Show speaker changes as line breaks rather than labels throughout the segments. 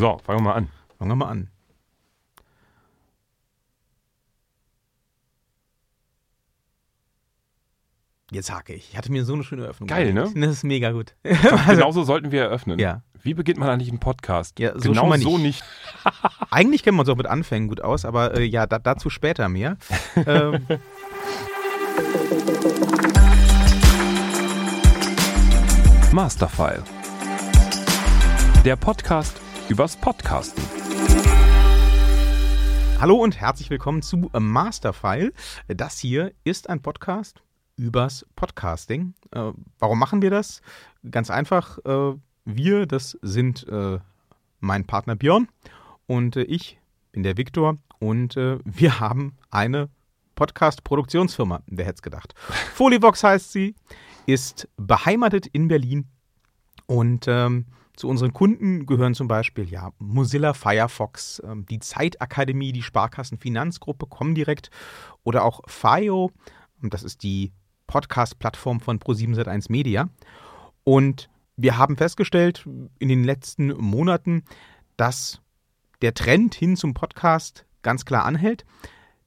So, fangen wir mal an.
Fangen wir mal an. Jetzt hake ich. Ich hatte mir so eine schöne Eröffnung.
Geil, ne?
Das ist mega gut.
Genauso sollten wir eröffnen.
Ja.
Wie beginnt man eigentlich einen Podcast?
Ja, so
genau
mal
so
nicht.
nicht.
Eigentlich kennen wir uns auch mit Anfängen gut aus, aber äh, ja, da, dazu später mehr. ähm,
Masterfile. Der Podcast übers Podcasten.
hallo und herzlich willkommen zu Masterfile. Das hier ist ein Podcast übers Podcasting. Äh, warum machen wir das? Ganz einfach. Äh, wir, das sind äh, mein Partner Björn und ich bin der Viktor und wir haben eine Podcast-Produktionsfirma. Wer hätte es gedacht? Folivox heißt sie, ist beheimatet in Berlin und ähm, zu unseren Kunden gehören zum Beispiel ja, Mozilla Firefox, ähm, die Zeitakademie, die Sparkassenfinanzgruppe Comdirect oder auch FIO. Das ist die Podcast-Plattform von Pro7 Media. Und wir haben festgestellt in den letzten Monaten, dass der Trend hin zum Podcast ganz klar anhält,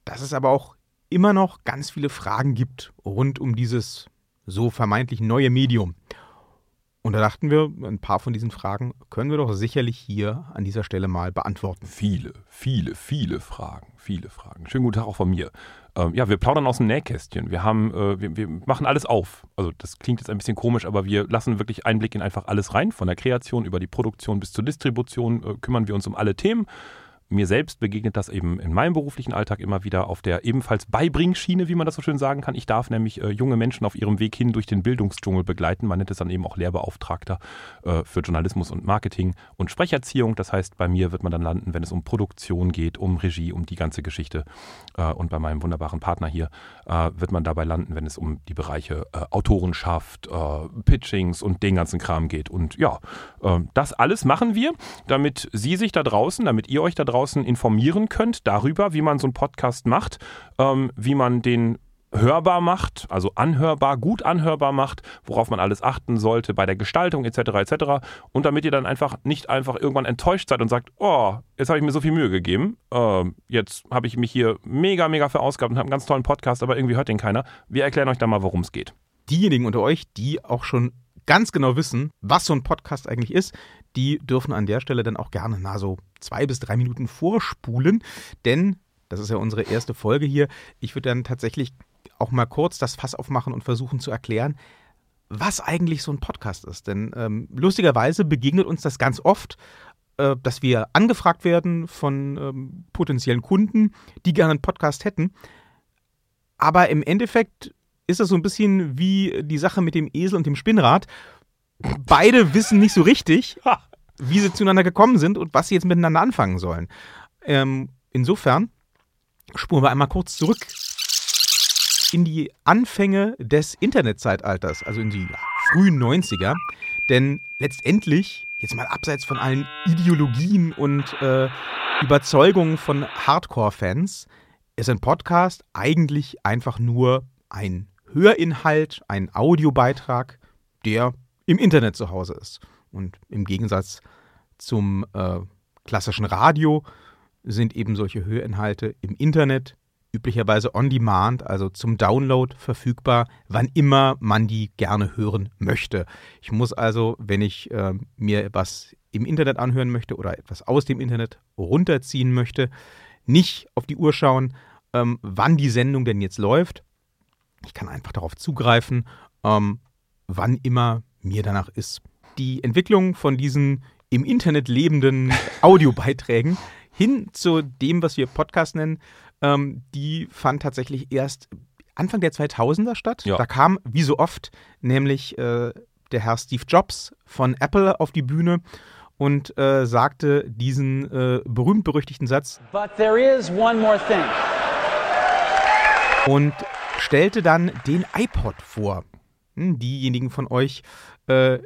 dass es aber auch immer noch ganz viele Fragen gibt rund um dieses so vermeintlich neue Medium. Und da dachten wir, ein paar von diesen Fragen können wir doch sicherlich hier an dieser Stelle mal beantworten.
Viele, viele, viele Fragen. Viele Fragen. Schönen guten Tag auch von mir. Ähm, ja, wir plaudern aus dem Nähkästchen. Wir haben, äh, wir, wir machen alles auf. Also das klingt jetzt ein bisschen komisch, aber wir lassen wirklich Einblick in einfach alles rein. Von der Kreation über die Produktion bis zur Distribution äh, kümmern wir uns um alle Themen. Mir selbst begegnet das eben in meinem beruflichen Alltag immer wieder auf der ebenfalls Beibringschiene, wie man das so schön sagen kann. Ich darf nämlich äh, junge Menschen auf ihrem Weg hin durch den Bildungsdschungel begleiten. Man nennt es dann eben auch Lehrbeauftragter äh, für Journalismus und Marketing und Sprecherziehung. Das heißt, bei mir wird man dann landen, wenn es um Produktion geht, um Regie, um die ganze Geschichte. Äh, und bei meinem wunderbaren Partner hier äh, wird man dabei landen, wenn es um die Bereiche äh, Autorenschaft, äh, Pitchings und den ganzen Kram geht. Und ja, das alles machen wir, damit Sie sich da draußen, damit ihr euch da draußen informieren könnt darüber, wie man so einen Podcast macht, ähm, wie man den hörbar macht, also anhörbar, gut anhörbar macht, worauf man alles achten sollte bei der Gestaltung etc. etc. Und damit ihr dann einfach nicht einfach irgendwann enttäuscht seid und sagt, oh, jetzt habe ich mir so viel Mühe gegeben, äh, jetzt habe ich mich hier mega, mega verausgabt und habe einen ganz tollen Podcast, aber irgendwie hört den keiner. Wir erklären euch da mal, worum es geht.
Diejenigen unter euch, die auch schon ganz genau wissen, was so ein Podcast eigentlich ist, die dürfen an der Stelle dann auch gerne na so zwei bis drei Minuten vorspulen, denn das ist ja unsere erste Folge hier. Ich würde dann tatsächlich auch mal kurz das Fass aufmachen und versuchen zu erklären, was eigentlich so ein Podcast ist. Denn ähm, lustigerweise begegnet uns das ganz oft, äh, dass wir angefragt werden von ähm, potenziellen Kunden, die gerne einen Podcast hätten. Aber im Endeffekt ist das so ein bisschen wie die Sache mit dem Esel und dem Spinnrad. Beide wissen nicht so richtig, wie sie zueinander gekommen sind und was sie jetzt miteinander anfangen sollen. Ähm, insofern spuren wir einmal kurz zurück in die Anfänge des Internetzeitalters, also in die frühen 90er. Denn letztendlich, jetzt mal abseits von allen Ideologien und äh, Überzeugungen von Hardcore-Fans, ist ein Podcast eigentlich einfach nur ein Hörinhalt, ein Audiobeitrag, der im Internet zu Hause ist. Und im Gegensatz zum äh, klassischen Radio sind eben solche Hörinhalte im Internet üblicherweise on demand, also zum Download verfügbar, wann immer man die gerne hören möchte. Ich muss also, wenn ich äh, mir was im Internet anhören möchte oder etwas aus dem Internet runterziehen möchte, nicht auf die Uhr schauen, ähm, wann die Sendung denn jetzt läuft. Ich kann einfach darauf zugreifen, ähm, wann immer mir danach ist. Die Entwicklung von diesen im Internet lebenden Audiobeiträgen hin zu dem, was wir Podcast nennen, ähm, die fand tatsächlich erst Anfang der 2000er statt.
Ja.
Da kam, wie so oft, nämlich äh, der Herr Steve Jobs von Apple auf die Bühne und äh, sagte diesen äh, berühmt-berüchtigten Satz
But there is one more thing.
und stellte dann den iPod vor. Hm, diejenigen von euch, äh,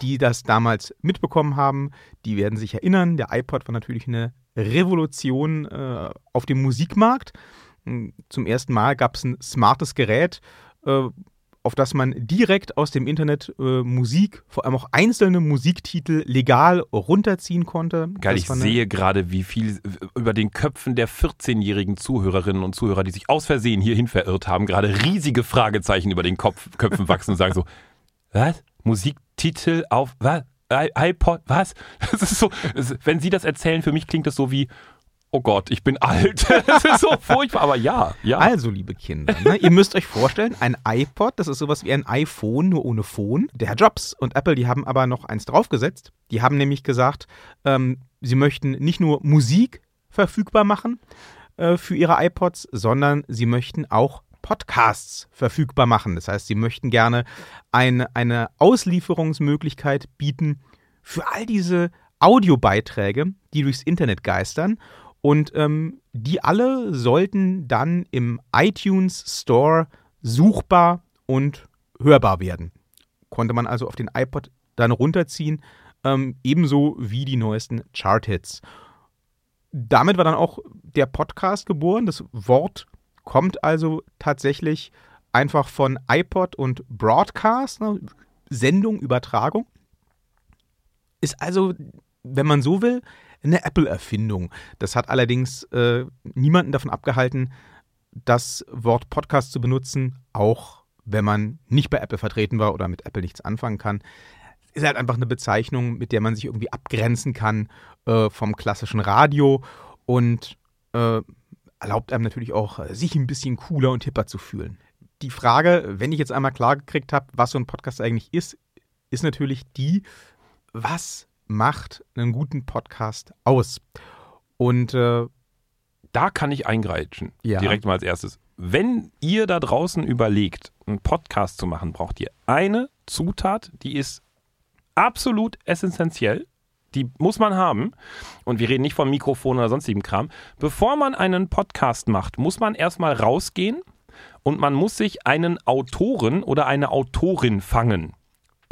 die das damals mitbekommen haben, die werden sich erinnern, der iPod war natürlich eine Revolution äh, auf dem Musikmarkt. Hm, Zum ersten Mal gab es ein smartes Gerät, äh, auf das man direkt aus dem Internet äh, Musik, vor allem auch einzelne Musiktitel legal runterziehen konnte.
Geil, ich sehe gerade, wie viel über den Köpfen der 14-jährigen Zuhörerinnen und Zuhörer, die sich aus Versehen hierhin verirrt haben, gerade riesige Fragezeichen über den Kopf, Köpfen wachsen und sagen so, was? Musiktitel auf, was? IPod, was? Das ist so, wenn Sie das erzählen, für mich klingt das so wie, oh Gott, ich bin alt. Das ist so furchtbar, aber ja, ja.
Also, liebe Kinder, ne, ihr müsst euch vorstellen, ein iPod, das ist sowas wie ein iPhone, nur ohne Phone. Der Herr Jobs und Apple, die haben aber noch eins draufgesetzt. Die haben nämlich gesagt, ähm, sie möchten nicht nur Musik verfügbar machen äh, für ihre iPods, sondern sie möchten auch Podcasts verfügbar machen. Das heißt, sie möchten gerne ein, eine Auslieferungsmöglichkeit bieten für all diese Audiobeiträge, die durchs Internet geistern. Und ähm, die alle sollten dann im iTunes Store suchbar und hörbar werden. Konnte man also auf den iPod dann runterziehen, ähm, ebenso wie die neuesten Chart-Hits. Damit war dann auch der Podcast geboren. Das Wort kommt also tatsächlich einfach von iPod und Broadcast, ne? Sendung, Übertragung. Ist also, wenn man so will, eine Apple-Erfindung. Das hat allerdings äh, niemanden davon abgehalten, das Wort Podcast zu benutzen, auch wenn man nicht bei Apple vertreten war oder mit Apple nichts anfangen kann. Ist halt einfach eine Bezeichnung, mit der man sich irgendwie abgrenzen kann äh, vom klassischen Radio und äh, erlaubt einem natürlich auch, äh, sich ein bisschen cooler und hipper zu fühlen. Die Frage, wenn ich jetzt einmal klar gekriegt habe, was so ein Podcast eigentlich ist, ist natürlich die, was macht einen guten Podcast aus? Und äh,
da kann ich eingreitschen.
Ja.
Direkt mal als erstes. Wenn ihr da draußen überlegt, einen Podcast zu machen, braucht ihr eine Zutat, die ist absolut essentiell. Die muss man haben. Und wir reden nicht vom Mikrofon oder sonstigem Kram. Bevor man einen Podcast macht, muss man erstmal rausgehen und man muss sich einen Autoren oder eine Autorin fangen.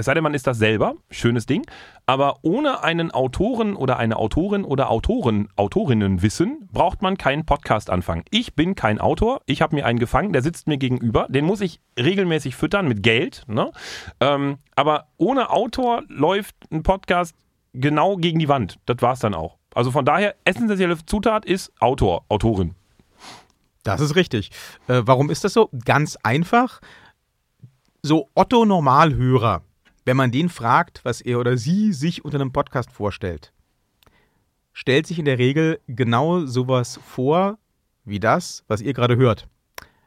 Es sei denn, man ist das selber, schönes Ding, aber ohne einen Autoren oder eine Autorin oder Autoren, Autorinnenwissen braucht man keinen Podcast anfangen. Ich bin kein Autor, ich habe mir einen gefangen, der sitzt mir gegenüber, den muss ich regelmäßig füttern mit Geld, ne? ähm, aber ohne Autor läuft ein Podcast genau gegen die Wand. Das war's dann auch. Also von daher, essentielle Zutat ist Autor, Autorin.
Das ist richtig. Äh, warum ist das so? Ganz einfach. So Otto Normalhörer, wenn man den fragt, was er oder sie sich unter einem Podcast vorstellt, stellt sich in der Regel genau sowas vor wie das, was ihr gerade hört.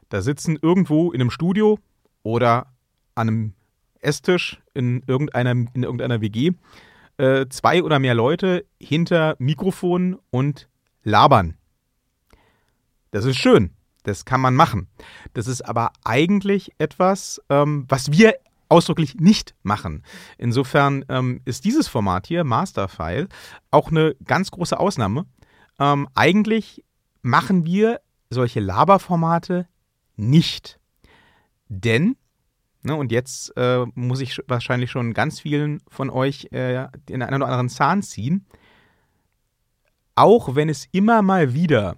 Da sitzen irgendwo in einem Studio oder an einem Esstisch in irgendeiner, in irgendeiner WG äh, zwei oder mehr Leute hinter Mikrofon und labern. Das ist schön. Das kann man machen. Das ist aber eigentlich etwas, ähm, was wir ausdrücklich nicht machen. Insofern ähm, ist dieses Format hier, Masterfile, auch eine ganz große Ausnahme. Ähm, eigentlich machen wir solche Laberformate nicht. Denn, ne, und jetzt äh, muss ich sch- wahrscheinlich schon ganz vielen von euch äh, den einen oder anderen Zahn ziehen, auch wenn es immer mal wieder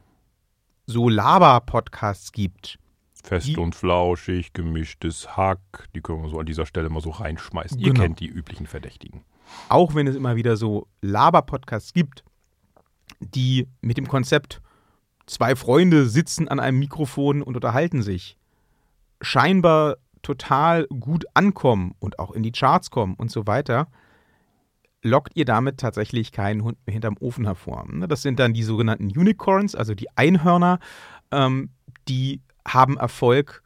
so Laber-Podcasts gibt,
Fest
Die-
und flauschig, gemischtes Hack, die können wir so an dieser Stelle mal so reinschmeißen. Ihr
Genau.
kennt die üblichen Verdächtigen.
auch wenn es immer wieder so Laber-Podcasts gibt, die mit dem Konzept zwei Freunde sitzen an einem Mikrofon und unterhalten sich, scheinbar total gut ankommen und auch in die Charts kommen und so weiter, lockt ihr damit tatsächlich keinen Hund mehr hinterm Ofen hervor. Ne, Das sind dann die sogenannten Unicorns, also die Einhörner, ähm, die haben Erfolg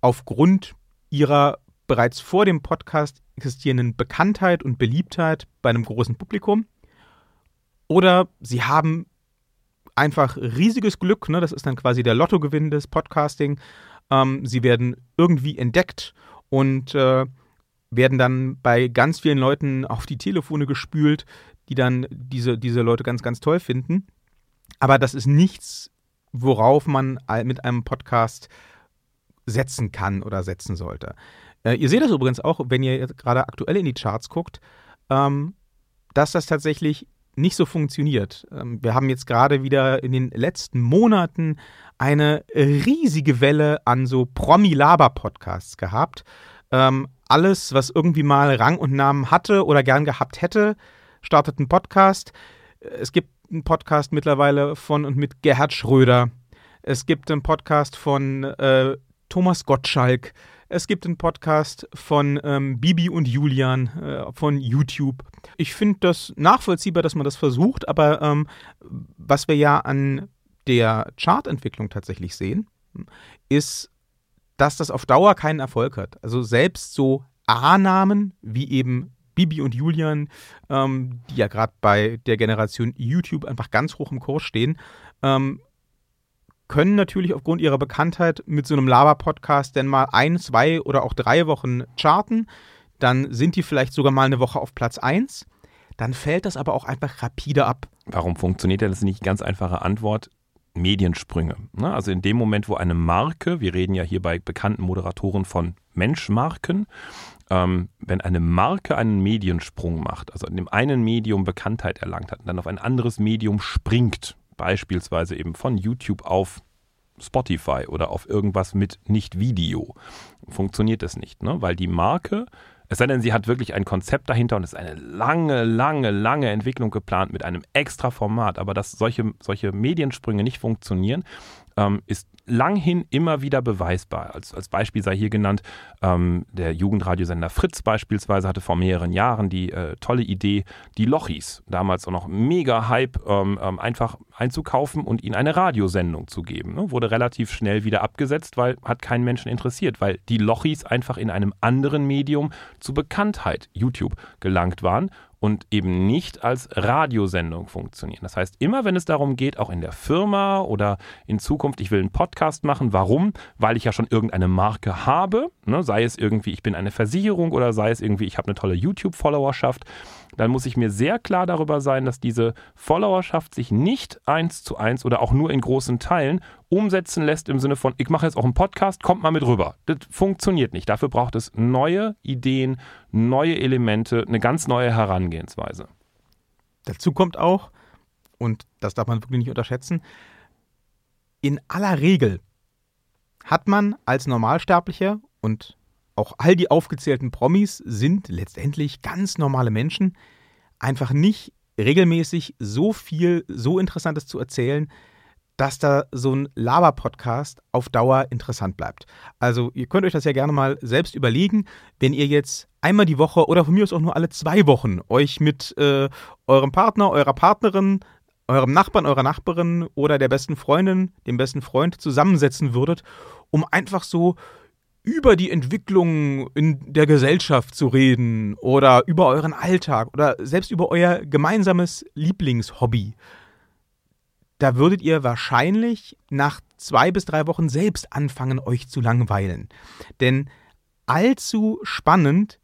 aufgrund ihrer bereits vor dem Podcast existierenden Bekanntheit und Beliebtheit bei einem großen Publikum. Oder sie haben einfach riesiges Glück, ne? das ist dann quasi der Lottogewinn des Podcasting. Ähm, sie werden irgendwie entdeckt und äh, werden dann bei ganz vielen Leuten auf die Telefone gespült, die dann diese, diese Leute ganz, ganz toll finden. Aber das ist nichts, worauf man mit einem Podcast setzen kann oder setzen sollte. Äh, ihr seht das übrigens auch, wenn ihr gerade aktuell in die Charts guckt, ähm, dass das tatsächlich nicht so funktioniert. Ähm, wir haben jetzt gerade wieder in den letzten Monaten eine riesige Welle an so Promi-Laber-Podcasts gehabt. Ähm, alles, was irgendwie mal Rang und Namen hatte oder gern gehabt hätte, startet einen Podcast. Es gibt einen Podcast mittlerweile von und mit Gerhard Schröder. Es gibt einen Podcast von äh, Thomas Gottschalk. Es gibt einen Podcast von ähm, Bibi und Julian äh, von YouTube. Ich finde das nachvollziehbar, dass man das versucht, aber ähm, was wir ja an der Chartentwicklung tatsächlich sehen, ist, dass das auf Dauer keinen Erfolg hat. Also selbst so A-Namen wie eben Bibi und Julian, ähm, die ja gerade bei der Generation YouTube einfach ganz hoch im Kurs stehen, ähm, können natürlich aufgrund ihrer Bekanntheit mit so einem Lava-Podcast denn mal ein, zwei oder auch drei Wochen charten. Dann sind die vielleicht sogar mal eine Woche auf Platz 1. Dann fällt das aber auch einfach rapide ab.
Warum funktioniert das nicht? Ganz einfache Antwort. Mediensprünge. Ne? Also in dem Moment, wo eine Marke, wir reden ja hier bei bekannten Moderatoren von Menschmarken, ähm, wenn eine Marke einen Mediensprung macht, also in dem einen Medium Bekanntheit erlangt hat und dann auf ein anderes Medium springt, beispielsweise eben von YouTube auf Spotify oder auf irgendwas mit Nicht-Video, funktioniert das nicht, ne? weil die Marke, es sei denn, sie hat wirklich ein Konzept dahinter und ist eine lange, lange, lange Entwicklung geplant mit einem extra Format, aber dass solche, solche Mediensprünge nicht funktionieren, ähm, ist langhin immer wieder beweisbar. Als, als Beispiel sei hier genannt, ähm, der Jugendradiosender Fritz beispielsweise hatte vor mehreren Jahren die äh, tolle Idee, die Lochis, damals auch noch mega Hype, ähm, ähm, einfach einzukaufen und ihnen eine Radiosendung zu geben. Ne? Wurde relativ schnell wieder abgesetzt, weil hat keinen Menschen interessiert, weil die Lochis einfach in einem anderen Medium zu Bekanntheit, YouTube, gelangt waren und eben nicht als Radiosendung funktionieren. Das heißt, immer wenn es darum geht, auch in der Firma oder in Zukunft, ich will einen Podcast machen, warum? Weil ich ja schon irgendeine Marke habe, ne? sei es irgendwie, ich bin eine Versicherung oder sei es irgendwie, ich habe eine tolle YouTube-Followerschaft dann muss ich mir sehr klar darüber sein, dass diese Followerschaft sich nicht eins zu eins oder auch nur in großen Teilen umsetzen lässt im Sinne von, ich mache jetzt auch einen Podcast, kommt mal mit rüber. Das funktioniert nicht. Dafür braucht es neue Ideen, neue Elemente, eine ganz neue Herangehensweise.
Dazu kommt auch, und das darf man wirklich nicht unterschätzen, in aller Regel hat man als Normalsterblicher und auch all die aufgezählten Promis sind letztendlich ganz normale Menschen, einfach nicht regelmäßig so viel, so Interessantes zu erzählen, dass da so ein Laber-Podcast auf Dauer interessant bleibt. Also ihr könnt euch das ja gerne mal selbst überlegen, wenn ihr jetzt einmal die Woche oder von mir aus auch nur alle zwei Wochen euch mit äh, eurem Partner, eurer Partnerin, eurem Nachbarn, eurer Nachbarin oder der besten Freundin, dem besten Freund zusammensetzen würdet, um einfach so über die Entwicklung in der Gesellschaft zu reden oder über euren Alltag oder selbst über euer gemeinsames Lieblingshobby, da würdet ihr wahrscheinlich nach zwei bis drei Wochen selbst anfangen, euch zu langweilen. Denn allzu spannend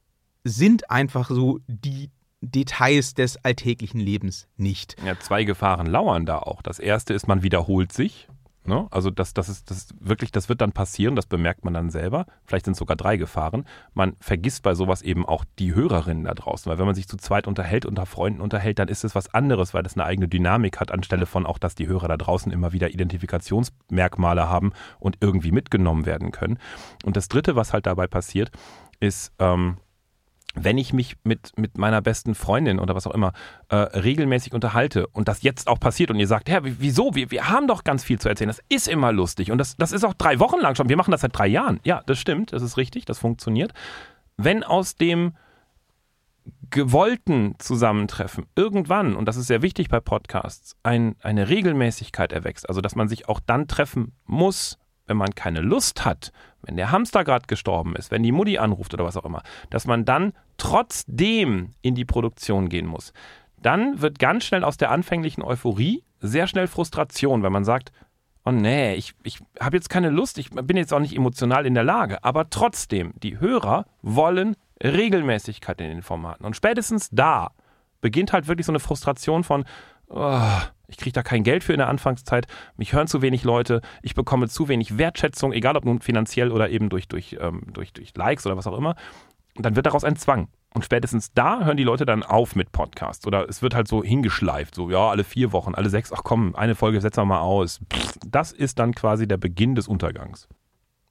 sind einfach so die Details des alltäglichen Lebens nicht.
Ja, zwei Gefahren lauern da auch. Das erste ist, man wiederholt sich. Ne? Also das, das ist das wirklich, das wird dann passieren, das bemerkt man dann selber. Vielleicht sind sogar drei Gefahren. Man vergisst bei sowas eben auch die Hörerinnen da draußen, weil wenn man sich zu zweit unterhält, unter Freunden unterhält, dann ist es was anderes, weil das eine eigene Dynamik hat, anstelle von auch, dass die Hörer da draußen immer wieder Identifikationsmerkmale haben und irgendwie mitgenommen werden können. Und das dritte, was halt dabei passiert, ist, ähm, wenn ich mich mit, mit meiner besten Freundin oder was auch immer äh, regelmäßig unterhalte und das jetzt auch passiert und ihr sagt, Herr, wieso? Wir, wir haben doch ganz viel zu erzählen. Das ist immer lustig und das, das ist auch drei Wochen lang schon. Wir machen das seit drei Jahren. Ja, das stimmt, das ist richtig, das funktioniert. Wenn aus dem gewollten Zusammentreffen irgendwann, und das ist sehr wichtig bei Podcasts, ein, eine Regelmäßigkeit erwächst, also dass man sich auch dann treffen muss, wenn man keine Lust hat, wenn der Hamster gerade gestorben ist, wenn die Mutti anruft oder was auch immer, dass man dann trotzdem in die Produktion gehen muss. Dann wird ganz schnell aus der anfänglichen Euphorie sehr schnell Frustration, wenn man sagt, oh nee, ich, ich habe jetzt keine Lust, ich bin jetzt auch nicht emotional in der Lage, aber trotzdem, die Hörer wollen Regelmäßigkeit in den Formaten. Und spätestens da beginnt halt wirklich so eine Frustration von, oh, ich kriege da kein Geld für in der Anfangszeit, mich hören zu wenig Leute, ich bekomme zu wenig Wertschätzung, egal ob nun finanziell oder eben durch, durch, ähm, durch, durch Likes oder was auch immer. dann wird daraus ein Zwang. Und spätestens da hören die Leute dann auf mit Podcasts. Oder es wird halt so hingeschleift, so ja, alle vier Wochen, alle sechs, ach komm, eine Folge setzen wir mal aus. Das ist dann quasi der Beginn des Untergangs.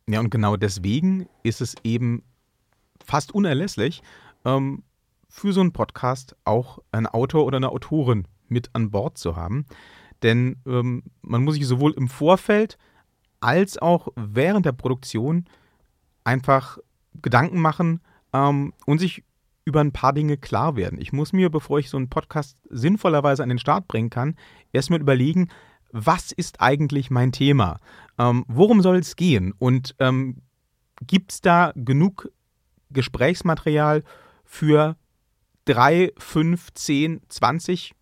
Ja, und genau deswegen ist es eben fast unerlässlich, ähm, für so einen Podcast auch einen Autor oder eine Autorin mit an Bord zu haben. Denn ähm, man muss sich sowohl im Vorfeld als auch während der Produktion einfach Gedanken machen ähm, und sich über ein paar Dinge klar werden. Ich muss mir, bevor ich so einen Podcast sinnvollerweise an den Start bringen kann, erstmal überlegen, was ist eigentlich mein Thema? Ähm, worum soll es gehen? Und ähm, gibt es da genug Gesprächsmaterial für drei, fünf, zehn, zwanzig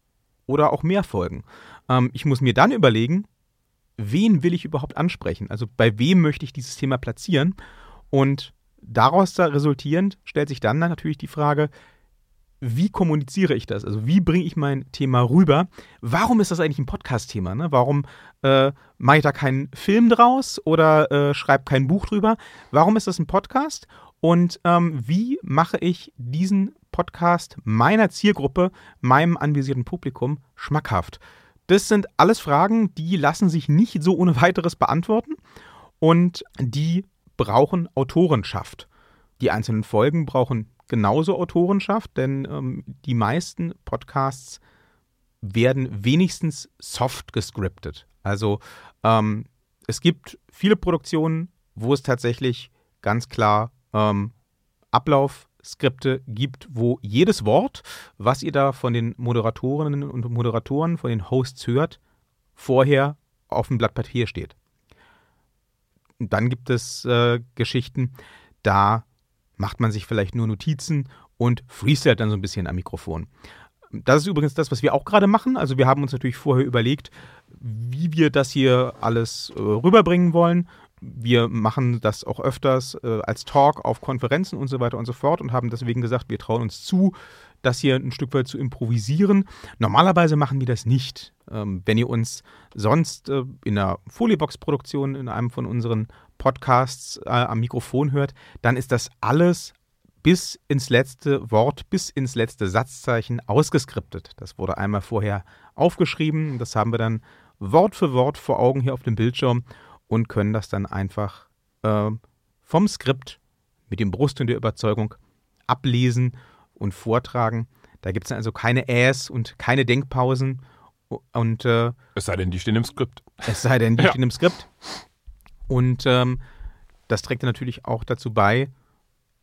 oder auch mehr Folgen? Ähm, ich muss mir dann überlegen, wen will ich überhaupt ansprechen? Also bei wem möchte ich dieses Thema platzieren? Und daraus da resultierend stellt sich dann natürlich die Frage, wie kommuniziere ich das? Also wie bringe ich mein Thema rüber? Warum ist das eigentlich ein Podcast-Thema? Ne? Warum äh, mache ich da keinen Film draus oder äh, schreibe kein Buch drüber? Warum ist das ein Podcast? Und ähm, wie mache ich diesen Podcast meiner Zielgruppe, meinem anvisierten Publikum schmackhaft? Das sind alles Fragen, die lassen sich nicht so ohne weiteres beantworten und die brauchen Autorenschaft. Die einzelnen Folgen brauchen genauso Autorenschaft, denn ähm, die meisten Podcasts werden wenigstens soft gescriptet. Also ähm, es gibt viele Produktionen, wo es tatsächlich ganz klar ähm, Ablaufskripte gibt, wo jedes Wort, was ihr da von den Moderatorinnen und Moderatoren, von den Hosts hört, vorher auf dem Blatt Papier steht. Und dann gibt es äh, Geschichten, da macht man sich vielleicht nur Notizen und freestylt dann so ein bisschen am Mikrofon. Das ist übrigens das, was wir auch gerade machen. Also wir haben uns natürlich vorher überlegt, wie wir das hier alles äh, rüberbringen wollen. Wir machen das auch öfters äh, als Talk auf Konferenzen und so weiter und so fort und haben deswegen gesagt, wir trauen uns zu, das hier ein Stück weit zu improvisieren. Normalerweise machen wir das nicht. Ähm, wenn ihr uns sonst äh, in einer Foliebox-Produktion in einem von unseren Podcasts äh, am Mikrofon hört, dann ist das alles bis ins letzte Wort, bis ins letzte Satzzeichen ausgeskriptet. Das wurde einmal vorher aufgeschrieben. Das haben wir dann Wort für Wort vor Augen hier auf dem Bildschirm und können das dann einfach äh, vom Skript mit dem Brust und der Überzeugung ablesen und vortragen. Da gibt es also keine Äs und keine Denkpausen. Und, äh,
es sei denn, die stehen im Skript.
Es sei denn, die ja. stehen im Skript. Und ähm, das trägt natürlich auch dazu bei,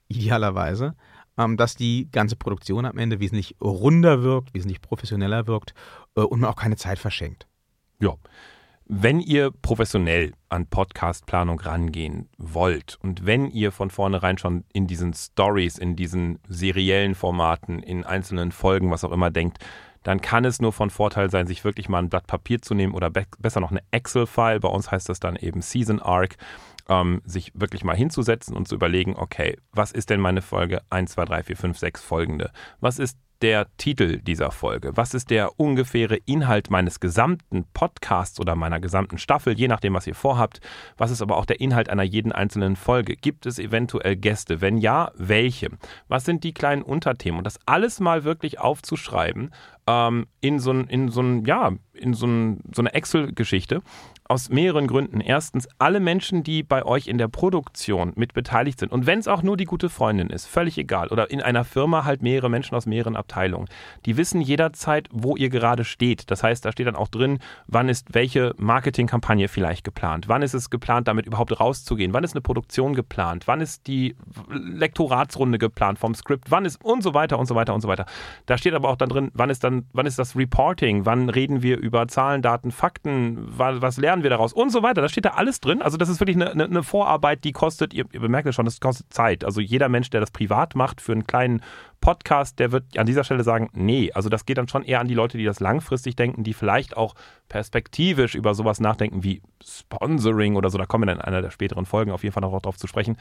idealerweise, ähm, dass die ganze Produktion am Ende wesentlich runder wirkt, wesentlich professioneller wirkt äh, und man auch keine Zeit verschenkt.
Ja. Wenn ihr professionell an Podcastplanung rangehen wollt und wenn ihr von vornherein schon in diesen Stories, in diesen seriellen Formaten, in einzelnen Folgen, was auch immer denkt, dann kann es nur von Vorteil sein, sich wirklich mal ein Blatt Papier zu nehmen oder be besser noch eine Excel-File. Bei uns heißt das dann eben Season Arc. Ähm, sich wirklich mal hinzusetzen und zu überlegen, okay, was ist denn meine Folge 1, 2, 3, 4, 5, 6 folgende? Was ist der Titel dieser Folge? Was ist der ungefähre Inhalt meines gesamten Podcasts oder meiner gesamten Staffel, je nachdem, was ihr vorhabt? Was ist aber auch der Inhalt einer jeden einzelnen Folge? Gibt es eventuell Gäste? Wenn ja, welche? Was sind die kleinen Unterthemen? Und das alles mal wirklich aufzuschreiben ähm, in so ein, so ja, in so, ein, so eine Excel-Geschichte aus mehreren Gründen. Erstens, alle Menschen, die bei euch in der Produktion mit beteiligt sind, und wenn es auch nur die gute Freundin ist, völlig egal, oder in einer Firma halt mehrere Menschen aus mehreren Abteilungen, die wissen jederzeit, wo ihr gerade steht. Das heißt, da steht dann auch drin, wann ist welche Marketingkampagne vielleicht geplant, wann ist es geplant, damit überhaupt rauszugehen, wann ist eine Produktion geplant, wann ist die Lektoratsrunde geplant vom Skript, wann ist und so weiter und so weiter und so weiter. Da steht aber auch dann drin, wann ist dann, wann ist das Reporting, wann reden wir über Zahlen, Daten, Fakten, was lernen lernen wir daraus und so weiter. Da steht da alles drin. Also das ist wirklich eine, eine Vorarbeit, die kostet, ihr, ihr bemerkt es schon, das kostet Zeit. Also jeder Mensch, der das privat macht für einen kleinen Podcast, der wird an dieser Stelle sagen, nee, also das geht dann schon eher an die Leute, die das langfristig denken, die vielleicht auch perspektivisch über sowas nachdenken wie Sponsoring oder so. Da kommen wir dann in einer der späteren Folgen auf jeden Fall noch drauf zu sprechen.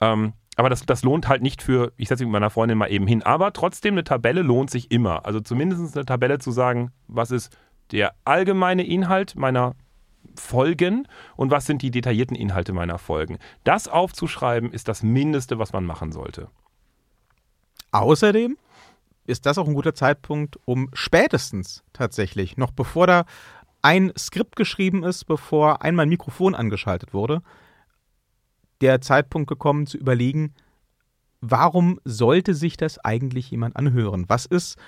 Ähm, aber das, das lohnt halt nicht für, ich setze mich mit meiner Freundin mal eben hin. Aber trotzdem, eine Tabelle lohnt sich immer. Also zumindest eine Tabelle zu sagen, was ist der allgemeine Inhalt meiner Folgen und was sind die detaillierten Inhalte meiner Folgen. Das aufzuschreiben ist das Mindeste, was man machen sollte.
Außerdem ist das auch ein guter Zeitpunkt, um spätestens tatsächlich, noch bevor da ein Skript geschrieben ist, bevor einmal ein Mikrofon angeschaltet wurde, der Zeitpunkt gekommen zu überlegen, warum sollte sich das eigentlich jemand anhören? Was ist,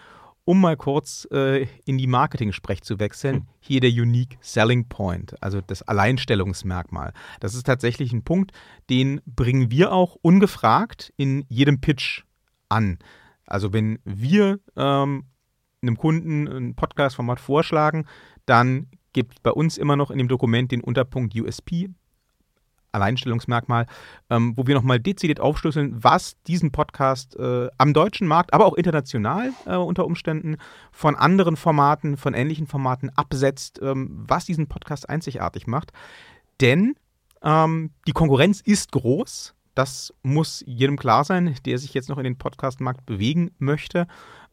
um mal kurz äh, in die Marketing-Sprech zu wechseln, hm. hier der Unique Selling Point, also das Alleinstellungsmerkmal. Das ist tatsächlich ein Punkt, den bringen wir auch ungefragt in jedem Pitch an. Also wenn wir ähm, einem Kunden ein Podcast-Format vorschlagen, dann gibt bei uns immer noch in dem Dokument den Unterpunkt USP, Alleinstellungsmerkmal, ähm, wo wir nochmal dezidiert aufschlüsseln, was diesen Podcast äh, am deutschen Markt, aber auch international äh, unter Umständen von anderen Formaten, von ähnlichen Formaten absetzt, ähm, was diesen Podcast einzigartig macht. Denn ähm, die Konkurrenz ist groß. Das muss jedem klar sein, der sich jetzt noch in den Podcast-Markt bewegen möchte.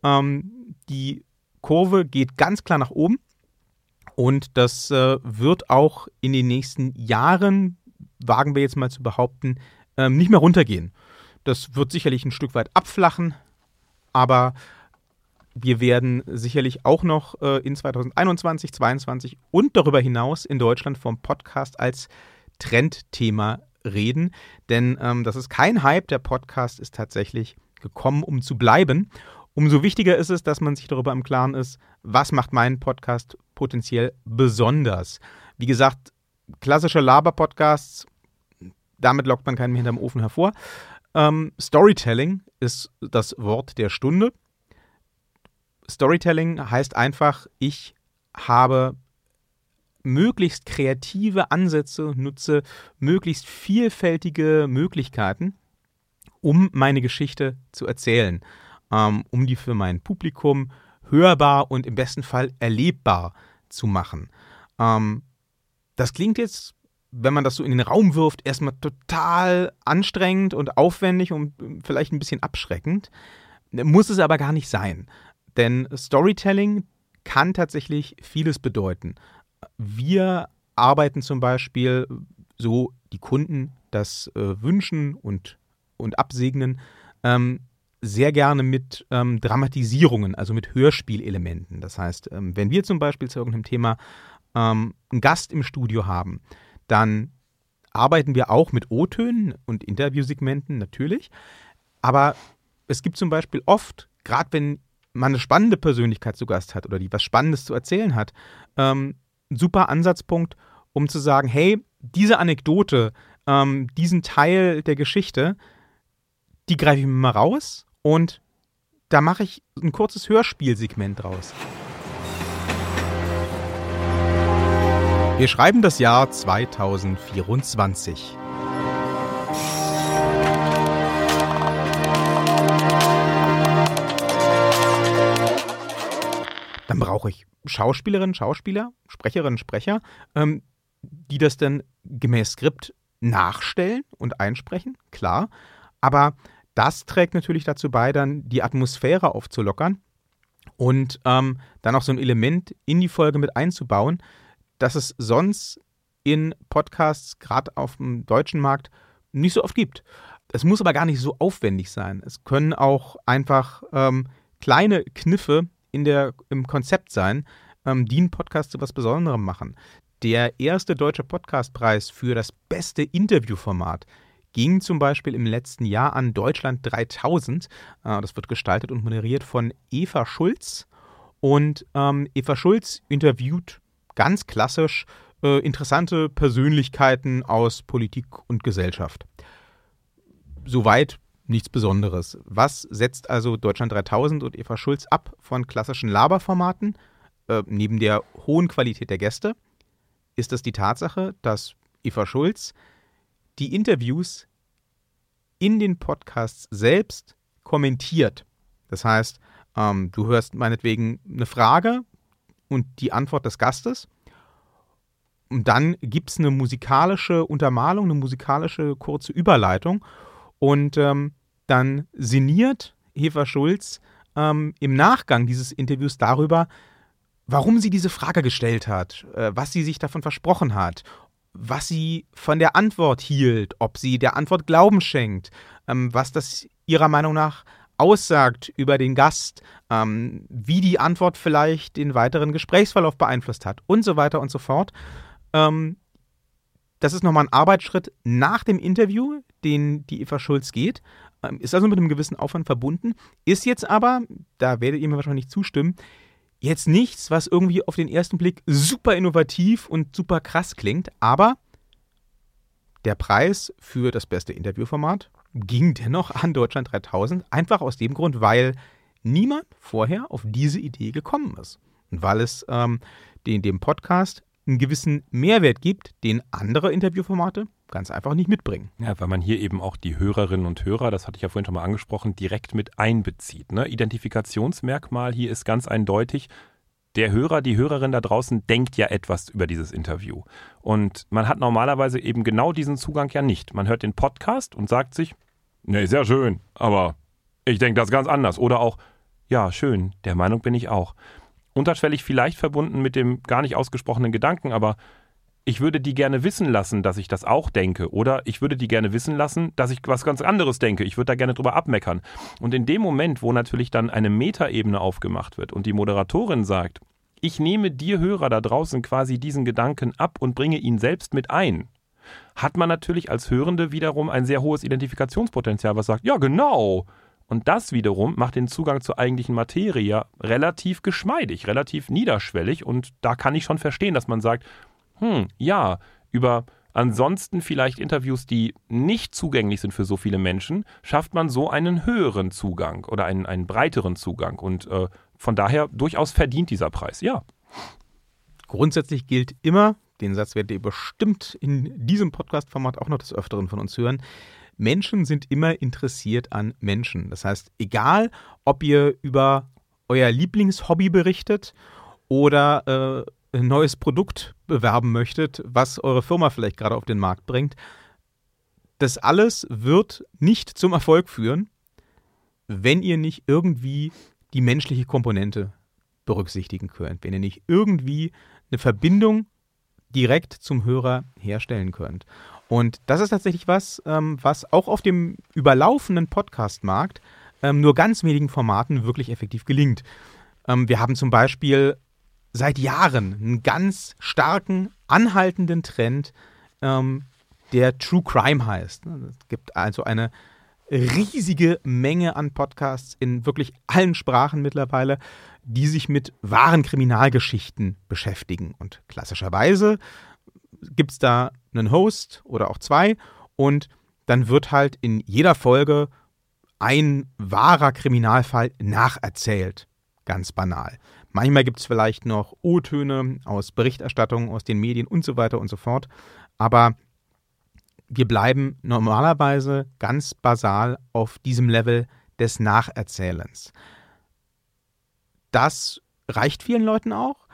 Ähm, die Kurve geht ganz klar nach oben. Und das äh, wird auch in den nächsten Jahren wagen wir jetzt mal zu behaupten, ähm, nicht mehr runtergehen. Das wird sicherlich ein Stück weit abflachen, aber wir werden sicherlich auch noch äh, in 2021, 2022 und darüber hinaus in Deutschland vom Podcast als Trendthema reden, denn ähm, das ist kein Hype, der Podcast ist tatsächlich gekommen, um zu bleiben. Umso wichtiger ist es, dass man sich darüber im Klaren ist, was macht meinen Podcast potenziell besonders. Wie gesagt, klassische Laber-Podcasts damit lockt man keinen hinterm Ofen hervor. Ähm, Storytelling ist das Wort der Stunde. Storytelling heißt einfach, ich habe möglichst kreative Ansätze, nutze möglichst vielfältige Möglichkeiten, um meine Geschichte zu erzählen, ähm, um die für mein Publikum hörbar und im besten Fall erlebbar zu machen. Ähm, das klingt jetzt wenn man das so in den Raum wirft, erstmal total anstrengend und aufwendig und vielleicht ein bisschen abschreckend. Muss es aber gar nicht sein. Denn Storytelling kann tatsächlich vieles bedeuten. Wir arbeiten zum Beispiel, so die Kunden das äh, wünschen und, und absegnen, ähm, sehr gerne mit ähm, Dramatisierungen, also mit Hörspielelementen. Das heißt, ähm, wenn wir zum Beispiel zu irgendeinem Thema ähm, einen Gast im Studio haben, dann arbeiten wir auch mit O-Tönen und Interviewsegmenten natürlich. Aber es gibt zum Beispiel oft, gerade wenn man eine spannende Persönlichkeit zu Gast hat oder die was Spannendes zu erzählen hat, ähm, super Ansatzpunkt, um zu sagen, hey, diese Anekdote, ähm, diesen Teil der Geschichte, die greife ich mir mal raus und da mache ich ein kurzes Hörspielsegment draus. Wir schreiben das Jahr 2024. Dann brauche ich Schauspielerinnen, Schauspieler, Sprecherinnen, Sprecher, ähm, die das dann gemäß Skript nachstellen und einsprechen, klar. Aber das trägt natürlich dazu bei, dann die Atmosphäre aufzulockern und ähm, dann auch so ein Element in die Folge mit einzubauen, dass es sonst in Podcasts, gerade auf dem deutschen Markt, nicht so oft gibt. Es muss aber gar nicht so aufwendig sein. Es können auch einfach ähm, kleine Kniffe in der, im Konzept sein, ähm, die einen Podcast zu was Besonderem machen. Der erste deutsche Podcastpreis für das beste Interviewformat ging zum Beispiel im letzten Jahr an Deutschland 3000. Äh, das wird gestaltet und moderiert von Eva Schulz. Und ähm, Eva Schulz interviewt ganz klassisch äh, interessante Persönlichkeiten aus Politik und Gesellschaft. Soweit nichts Besonderes. Was setzt also Deutschland 3000 und Eva Schulz ab von klassischen Laberformaten? Äh, neben der hohen Qualität der Gäste ist es die Tatsache, dass Eva Schulz die Interviews in den Podcasts selbst kommentiert. Das heißt, ähm, du hörst meinetwegen eine Frage und die Antwort des Gastes. Und dann gibt es eine musikalische Untermalung, eine musikalische kurze Überleitung. Und ähm, dann sinniert Eva Schulz ähm, im Nachgang dieses Interviews darüber, warum sie diese Frage gestellt hat, äh, was sie sich davon versprochen hat, was sie von der Antwort hielt, ob sie der Antwort Glauben schenkt, ähm, was das ihrer Meinung nach aussagt über den Gast, ähm, wie die Antwort vielleicht den weiteren Gesprächsverlauf beeinflusst hat und so weiter und so fort. Ähm, das ist nochmal ein Arbeitsschritt nach dem Interview, den die Eva Schulz geht. Ähm, ist also mit einem gewissen Aufwand verbunden. Ist jetzt aber, da werdet ihr mir wahrscheinlich zustimmen, jetzt nichts, was irgendwie auf den ersten Blick super innovativ und super krass klingt. Aber der Preis für das beste Interviewformat ging dennoch an Deutschland 3000. Einfach aus dem Grund, weil niemand vorher auf diese Idee gekommen ist. Und weil es ähm, den, dem Podcast einen gewissen Mehrwert gibt, den andere Interviewformate ganz einfach nicht mitbringen.
Ja, weil man hier eben auch die Hörerinnen und Hörer, das hatte ich ja vorhin schon mal angesprochen, direkt mit einbezieht. Ne? Identifikationsmerkmal hier ist ganz eindeutig, der Hörer, die Hörerin da draußen denkt ja etwas über dieses Interview. Und man hat normalerweise eben genau diesen Zugang ja nicht. Man hört den Podcast und sagt sich, nee, sehr schön, aber ich denke das ganz anders. Oder auch, ja, schön, der Meinung bin ich auch unterschwellig vielleicht verbunden mit dem gar nicht ausgesprochenen Gedanken, aber ich würde die gerne wissen lassen, dass ich das auch denke. Oder ich würde die gerne wissen lassen, dass ich was ganz anderes denke. Ich würde da gerne drüber abmeckern. Und in dem Moment, wo natürlich dann eine Metaebene aufgemacht wird und die Moderatorin sagt, ich nehme dir Hörer da draußen quasi diesen Gedanken ab und bringe ihn selbst mit ein, hat man natürlich als Hörende wiederum ein sehr hohes Identifikationspotenzial, was sagt, ja genau, und das wiederum macht den Zugang zur eigentlichen Materie relativ geschmeidig, relativ niederschwellig. Und da kann ich schon verstehen, dass man sagt, hm, ja, über ansonsten vielleicht Interviews, die nicht zugänglich sind für so viele Menschen, schafft man so einen höheren Zugang oder einen, einen breiteren Zugang. Und äh, von daher durchaus verdient dieser Preis, ja.
Grundsätzlich gilt immer, den Satz werdet ihr bestimmt in diesem Podcast-Format auch noch des Öfteren von uns hören, Menschen sind immer interessiert an Menschen. Das heißt, egal, ob ihr über euer Lieblingshobby berichtet oder äh, ein neues Produkt bewerben möchtet, was eure Firma vielleicht gerade auf den Markt bringt, das alles wird nicht zum Erfolg führen, wenn ihr nicht irgendwie die menschliche Komponente berücksichtigen könnt, wenn ihr nicht irgendwie eine Verbindung direkt zum Hörer herstellen könnt. Und das ist tatsächlich was, ähm, was auch auf dem überlaufenden Podcast-Markt ähm, nur ganz wenigen Formaten wirklich effektiv gelingt. Ähm, wir haben zum Beispiel seit Jahren einen ganz starken, anhaltenden Trend, ähm, der True Crime heißt. Es gibt also eine riesige Menge an Podcasts in wirklich allen Sprachen mittlerweile, die sich mit wahren Kriminalgeschichten beschäftigen. Und klassischerweise gibt es da einen Host oder auch zwei und dann wird halt in jeder Folge ein wahrer Kriminalfall nacherzählt. Ganz banal. Manchmal gibt es vielleicht noch O-Töne aus Berichterstattung, aus den Medien und so weiter und so fort. Aber wir bleiben normalerweise ganz basal auf diesem Level des Nacherzählens. Das reicht vielen Leuten auch.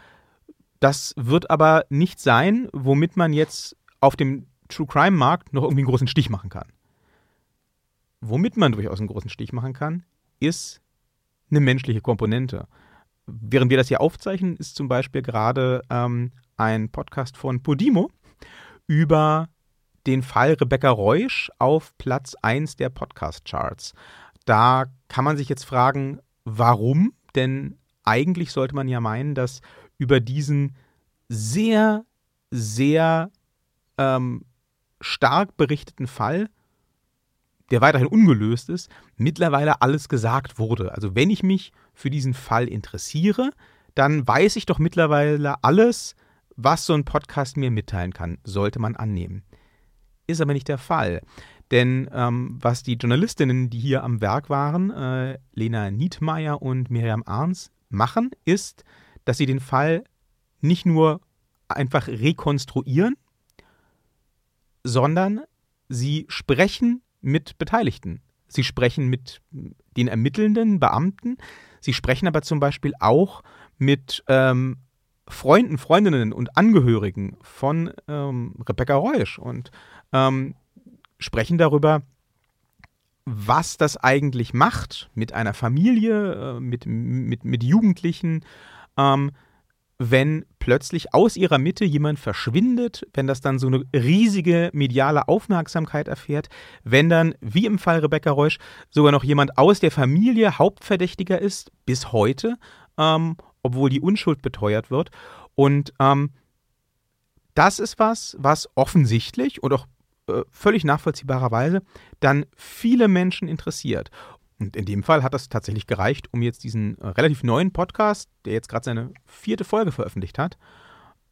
Das wird aber nicht sein, womit man jetzt auf dem True Crime Markt noch irgendwie einen großen Stich machen kann. Womit man durchaus einen großen Stich machen kann, ist eine menschliche Komponente. Während wir das hier aufzeichnen, ist zum Beispiel gerade ähm, ein Podcast von Podimo über den Fall Rebecca Reusch auf Platz 1 der Podcast-Charts. Da kann man sich jetzt fragen, warum? Denn eigentlich sollte man ja meinen, dass über diesen sehr, sehr ähm, stark berichteten Fall, der weiterhin ungelöst ist, mittlerweile alles gesagt wurde. Also wenn ich mich für diesen Fall interessiere, dann weiß ich doch mittlerweile alles, was so ein Podcast mir mitteilen kann, sollte man annehmen. Ist aber nicht der Fall. Denn ähm, was die Journalistinnen, die hier am Werk waren, äh, Lena Niedmeyer und Miriam Arns, machen, ist, dass sie den Fall nicht nur einfach rekonstruieren, sondern sie sprechen mit Beteiligten. Sie sprechen mit den ermittelnden Beamten. Sie sprechen aber zum Beispiel auch mit ähm, Freunden, Freundinnen und Angehörigen von ähm, Rebecca Reusch und ähm, sprechen darüber, was das eigentlich macht mit einer Familie, äh, mit, mit, mit Jugendlichen, ähm, wenn plötzlich aus ihrer Mitte jemand verschwindet, wenn das dann so eine riesige mediale Aufmerksamkeit erfährt, wenn dann, wie im Fall Rebecca Reusch, sogar noch jemand aus der Familie Hauptverdächtiger ist, bis heute, ähm, obwohl die Unschuld beteuert wird. Und ähm, das ist was, was offensichtlich und auch äh, völlig nachvollziehbarerweise dann viele Menschen interessiert. Und in dem Fall hat das tatsächlich gereicht, um jetzt diesen äh, relativ neuen Podcast, der jetzt gerade seine vierte Folge veröffentlicht hat,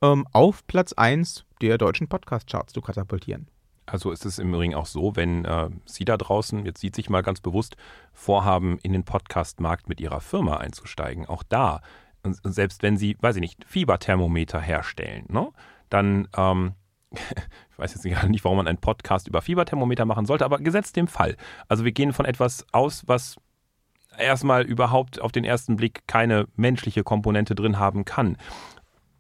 ähm, auf Platz 1 der deutschen Podcast-Charts zu katapultieren.
Also ist es im Übrigen auch so, wenn äh, Sie da draußen, jetzt sieht sich mal ganz bewusst, vorhaben, in den Podcast-Markt mit Ihrer Firma einzusteigen, auch da, selbst wenn Sie, weiß ich nicht, Fieberthermometer herstellen, ne, dann ähm, ich weiß jetzt nicht, warum man einen Podcast über Fieberthermometer machen sollte, aber gesetzt dem Fall. Also wir gehen von etwas aus, was erstmal überhaupt auf den ersten Blick keine menschliche Komponente drin haben kann.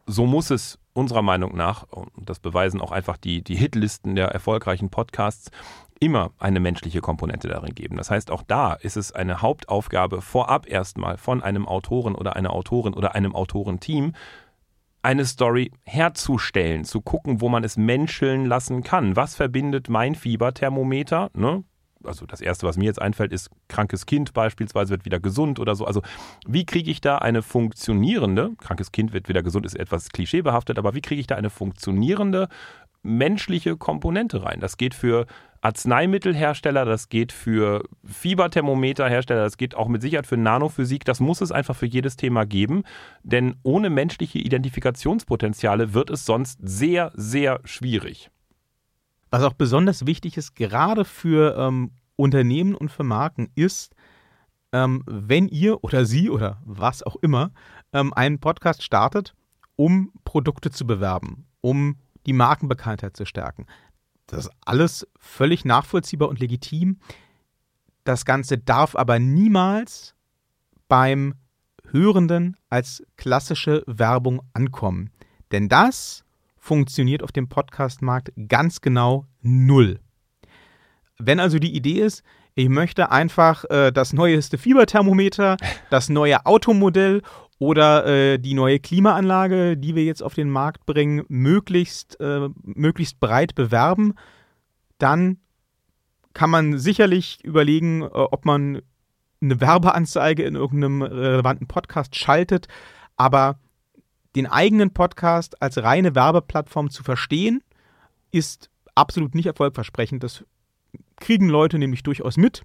So muss es unserer Meinung nach, und das beweisen auch einfach die, die Hitlisten der erfolgreichen Podcasts, immer eine menschliche Komponente darin geben. Das heißt, auch da ist es eine Hauptaufgabe vorab erstmal von einem Autoren oder einer Autorin oder einem Autorenteam, eine Story herzustellen, zu gucken, wo man es menscheln lassen kann. Was verbindet mein Fieberthermometer? Ne? Also das Erste, was mir jetzt einfällt, ist krankes Kind beispielsweise wird wieder gesund oder so. Also wie kriege ich da eine funktionierende, krankes Kind wird wieder gesund, ist etwas klischeebehaftet, aber wie kriege ich da eine funktionierende menschliche Komponente rein? Das geht für Arzneimittelhersteller, das geht für Fieberthermometerhersteller, das geht auch mit Sicherheit für Nanophysik. Das muss es einfach für jedes Thema geben, denn ohne menschliche Identifikationspotenziale wird es sonst sehr, sehr schwierig.
Was auch besonders wichtig ist, gerade für ähm, Unternehmen und für Marken, ist, ähm, wenn ihr oder sie oder was auch immer ähm, einen Podcast startet, um Produkte zu bewerben, um die Markenbekanntheit zu stärken, das ist alles völlig nachvollziehbar und legitim. Das Ganze darf aber niemals beim Hörenden als klassische Werbung ankommen. Denn das funktioniert auf dem Podcastmarkt ganz genau null. Wenn also die Idee ist, ich möchte einfach äh, das neueste Fieberthermometer, das neue Automodell oder äh, die neue Klimaanlage, die wir jetzt auf den Markt bringen, möglichst, äh, möglichst breit bewerben, dann kann man sicherlich überlegen, äh, ob man eine Werbeanzeige in irgendeinem relevanten Podcast schaltet, aber den eigenen Podcast als reine Werbeplattform zu verstehen, ist absolut nicht erfolgversprechend. Das kriegen Leute nämlich durchaus mit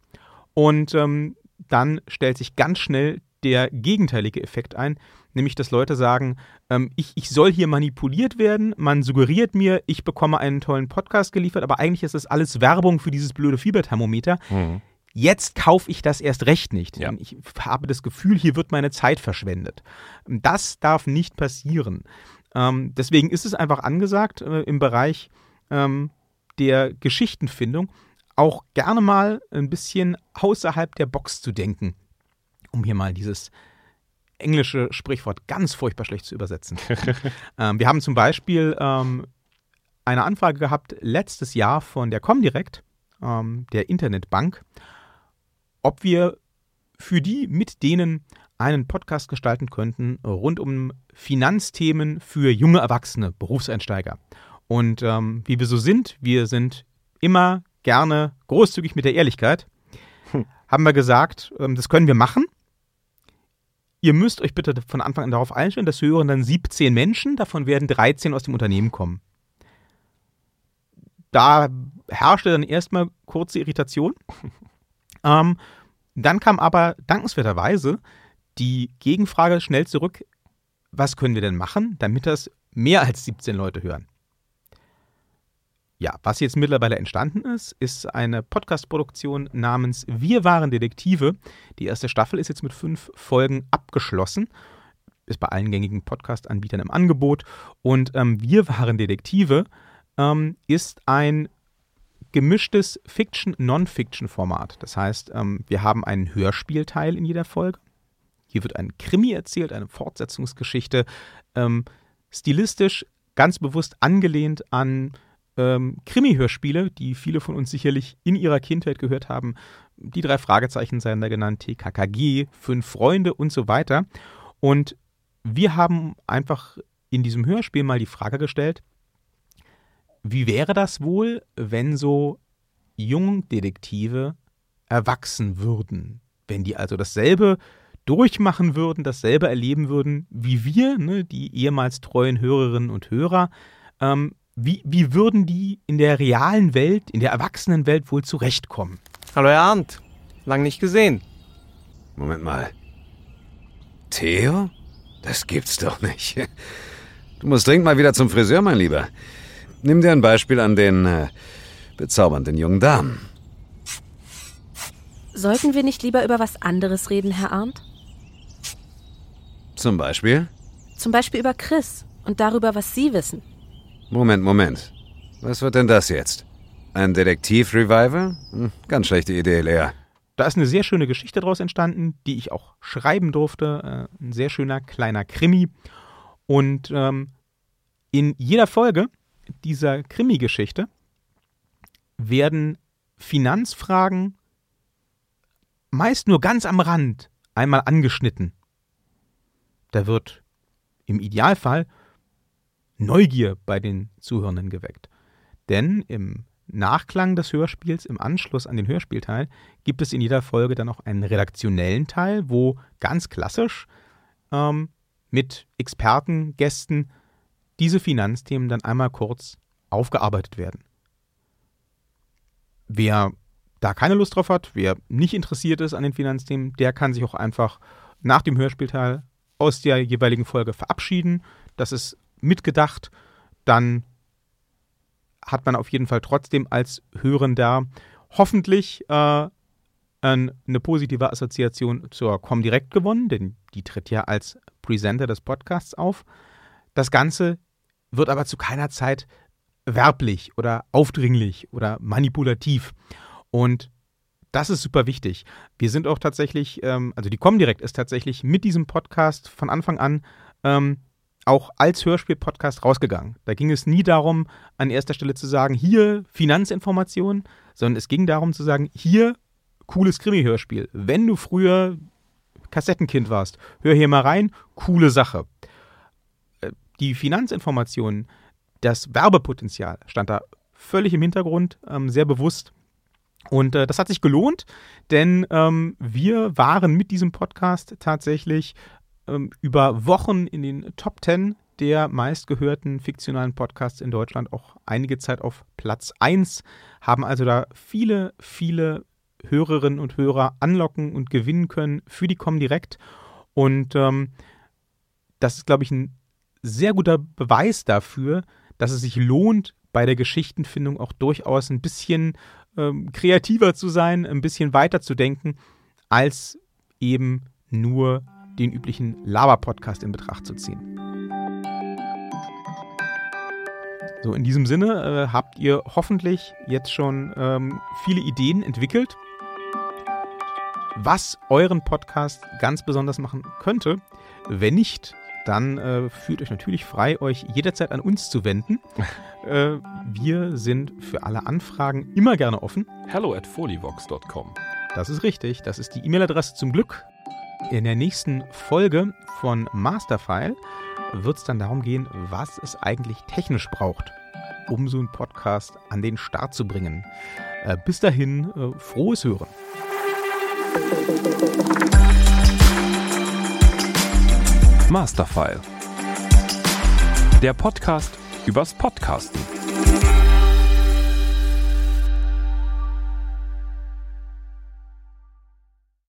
und ähm, dann stellt sich ganz schnell der gegenteilige Effekt ein, nämlich dass Leute sagen, ähm, ich, ich soll hier manipuliert werden, man suggeriert mir, ich bekomme einen tollen Podcast geliefert, aber eigentlich ist das alles Werbung für dieses blöde Fieberthermometer. Mhm. Jetzt kaufe ich das erst recht nicht. Ja. Ich habe das Gefühl, hier wird meine Zeit verschwendet. Das darf nicht passieren. Ähm, deswegen ist es einfach angesagt, äh, im Bereich ähm, der Geschichtenfindung auch gerne mal ein bisschen außerhalb der Box zu denken um hier mal dieses englische Sprichwort ganz furchtbar schlecht zu übersetzen. ähm, wir haben zum Beispiel ähm, eine Anfrage gehabt letztes Jahr von der Comdirect, ähm, der Internetbank, ob wir für die mit denen einen Podcast gestalten könnten rund um Finanzthemen für junge Erwachsene, Berufseinsteiger. Und ähm, wie wir so sind, wir sind immer gerne großzügig mit der Ehrlichkeit, hm. haben wir gesagt, ähm, das können wir machen. Ihr müsst euch bitte von Anfang an darauf einstellen, dass hören dann 17 Menschen, davon werden 13 aus dem Unternehmen kommen. Da herrschte dann erstmal kurze Irritation. ähm, dann kam aber dankenswerterweise die Gegenfrage schnell zurück, was können wir denn machen, damit das mehr als 17 Leute hören? Ja, was jetzt mittlerweile entstanden ist, ist eine Podcast-Produktion namens Wir waren Detektive. Die erste Staffel ist jetzt mit fünf Folgen abgeschlossen. Ist bei allen gängigen Podcast-Anbietern im Angebot. Und ähm, Wir waren Detektive ähm, ist ein gemischtes Fiction-Non-Fiction-Format. Das heißt, ähm, wir haben einen Hörspielteil in jeder Folge. Hier wird ein Krimi erzählt, eine Fortsetzungsgeschichte. Ähm, stilistisch ganz bewusst angelehnt an ähm, Krimi-Hörspiele, die viele von uns sicherlich in ihrer Kindheit gehört haben. Die drei Fragezeichen seien da genannt, TKKG, Fünf Freunde und so weiter. Und wir haben einfach in diesem Hörspiel mal die Frage gestellt, wie wäre das wohl, wenn so Jungdetektive erwachsen würden? Wenn die also dasselbe durchmachen würden, dasselbe erleben würden wie wir, ne, die ehemals treuen Hörerinnen und Hörer. Ähm, wie, wie würden die in der realen Welt, in der Erwachsenenwelt wohl zurechtkommen?
Hallo Herr Arndt, lang nicht gesehen.
Moment mal. Theo? Das gibt's doch nicht. Du musst dringend mal wieder zum Friseur, mein Lieber. Nimm dir ein Beispiel an den äh, bezaubernden jungen Damen.
Sollten wir nicht lieber über was anderes reden, Herr Arndt?
Zum Beispiel?
Zum Beispiel über Chris und darüber, was Sie wissen.
Moment, Moment. Was wird denn das jetzt? Ein Detektiv-Revival? Hm, ganz schlechte Idee, Lea.
Da ist eine sehr schöne Geschichte daraus entstanden, die ich auch schreiben durfte. Äh, ein sehr schöner kleiner Krimi. Und ähm, in jeder Folge dieser Krimi-Geschichte werden Finanzfragen meist nur ganz am Rand einmal angeschnitten. Da wird im Idealfall Neugier bei den Zuhörenden geweckt. Denn im Nachklang des Hörspiels, im Anschluss an den Hörspielteil, gibt es in jeder Folge dann auch einen redaktionellen Teil, wo ganz klassisch ähm, mit Experten, Gästen diese Finanzthemen dann einmal kurz aufgearbeitet werden. Wer da keine Lust drauf hat, wer nicht interessiert ist an den Finanzthemen, der kann sich auch einfach nach dem Hörspielteil aus der jeweiligen Folge verabschieden. Das ist mitgedacht. Dann hat man auf jeden Fall trotzdem als Hörender hoffentlich äh, eine positive Assoziation zur Comdirect gewonnen, denn die tritt ja als Presenter des Podcasts auf. Das Ganze wird aber zu keiner Zeit werblich oder aufdringlich oder manipulativ. Und das ist super wichtig. Wir sind auch tatsächlich, ähm, also die Comdirect ist tatsächlich mit diesem Podcast von Anfang an ähm, auch als Hörspiel-Podcast rausgegangen. Da ging es nie darum, an erster Stelle zu sagen, hier Finanzinformationen, sondern es ging darum zu sagen, hier cooles Krimi-Hörspiel. Wenn du früher Kassettenkind warst, hör hier mal rein, coole Sache. Äh, die Finanzinformationen, das Werbepotenzial stand da völlig im Hintergrund, ähm, sehr bewusst. Und äh, das hat sich gelohnt, denn ähm, wir waren mit diesem Podcast tatsächlich ähm, über Wochen in den Top 10 der meistgehörten fiktionalen Podcasts in Deutschland auch einige Zeit auf Platz 1, haben also da viele, viele Hörerinnen und Hörer anlocken und gewinnen können für die Comdirect. Und ähm, das ist, glaube ich, ein sehr guter Beweis dafür, dass es sich lohnt, bei der Geschichtenfindung auch durchaus ein bisschen ähm, kreativer zu sein, ein bisschen weiter zu denken, als eben nur den üblichen Laber-Podcast in Betracht zu ziehen. So, in diesem Sinne äh, habt ihr hoffentlich jetzt schon ähm, viele Ideen entwickelt, was euren Podcast ganz besonders machen könnte. Wenn nicht, dann äh, fühlt euch natürlich frei, euch jederzeit an uns zu wenden. äh, wir sind für alle Anfragen immer gerne offen.
Hello at folivox.com.
Das ist richtig, das ist die E-Mail-Adresse zum Glück. In der nächsten Folge von Masterfile wird es dann darum gehen, was es eigentlich technisch braucht, um so einen Podcast an den Start zu bringen. Äh, bis dahin, äh, frohes Hören.
Masterfile. Der Podcast übers Podcasten.